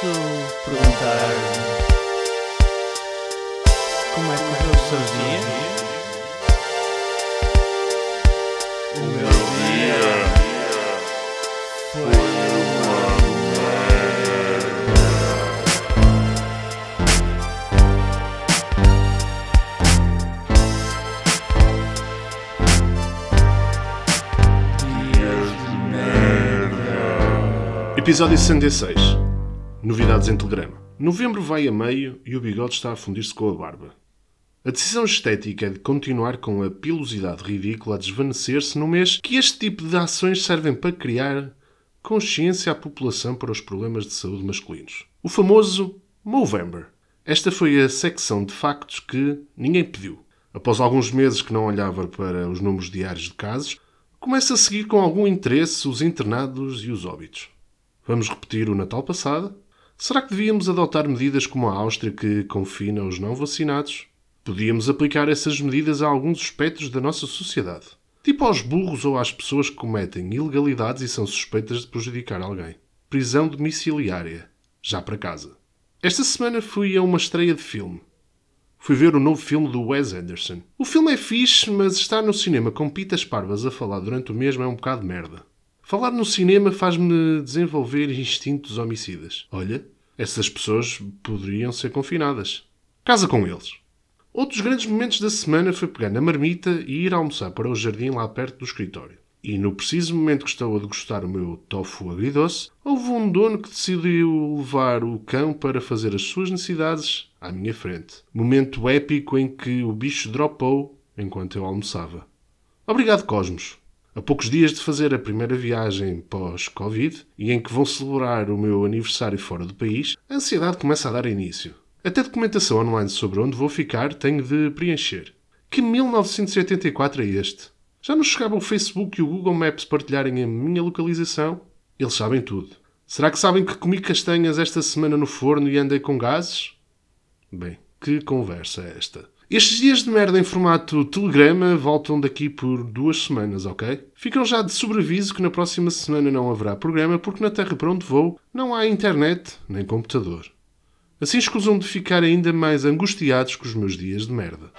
posso perguntar como é que correu o seu dia? O meu dia foi uma merda. Episódio 66 Novidades em Telegrama. Novembro vai a meio e o bigode está a fundir-se com a barba. A decisão estética é de continuar com a pilosidade ridícula a desvanecer-se no mês que este tipo de ações servem para criar consciência à população para os problemas de saúde masculinos. O famoso Movember. Esta foi a secção de factos que ninguém pediu. Após alguns meses que não olhava para os números diários de casos, começa a seguir com algum interesse os internados e os óbitos. Vamos repetir o Natal passado? Será que devíamos adotar medidas como a Áustria que confina os não vacinados? Podíamos aplicar essas medidas a alguns aspectos da nossa sociedade. Tipo aos burros ou às pessoas que cometem ilegalidades e são suspeitas de prejudicar alguém. Prisão domiciliária. Já para casa. Esta semana fui a uma estreia de filme. Fui ver o novo filme do Wes Anderson. O filme é fixe, mas estar no cinema com pitas parvas a falar durante o mesmo é um bocado merda. Falar no cinema faz-me desenvolver instintos homicidas. Olha, essas pessoas poderiam ser confinadas. Casa com eles. Outros grandes momentos da semana foi pegar na marmita e ir almoçar para o jardim lá perto do escritório. E no preciso momento que estou a degustar o meu tofu agridoce, houve um dono que decidiu levar o cão para fazer as suas necessidades à minha frente. Momento épico em que o bicho dropou enquanto eu almoçava. Obrigado, Cosmos. A poucos dias de fazer a primeira viagem pós-Covid e em que vão celebrar o meu aniversário fora do país, a ansiedade começa a dar início. Até documentação online sobre onde vou ficar tenho de preencher. Que 1984 é este? Já nos chegava o Facebook e o Google Maps partilharem a minha localização? Eles sabem tudo. Será que sabem que comi castanhas esta semana no forno e andei com gases? Bem, que conversa é esta? Estes dias de merda em formato telegrama voltam daqui por duas semanas, ok? Ficam já de sobreaviso que na próxima semana não haverá programa porque na terra para onde vou não há internet nem computador. Assim escusam de ficar ainda mais angustiados com os meus dias de merda.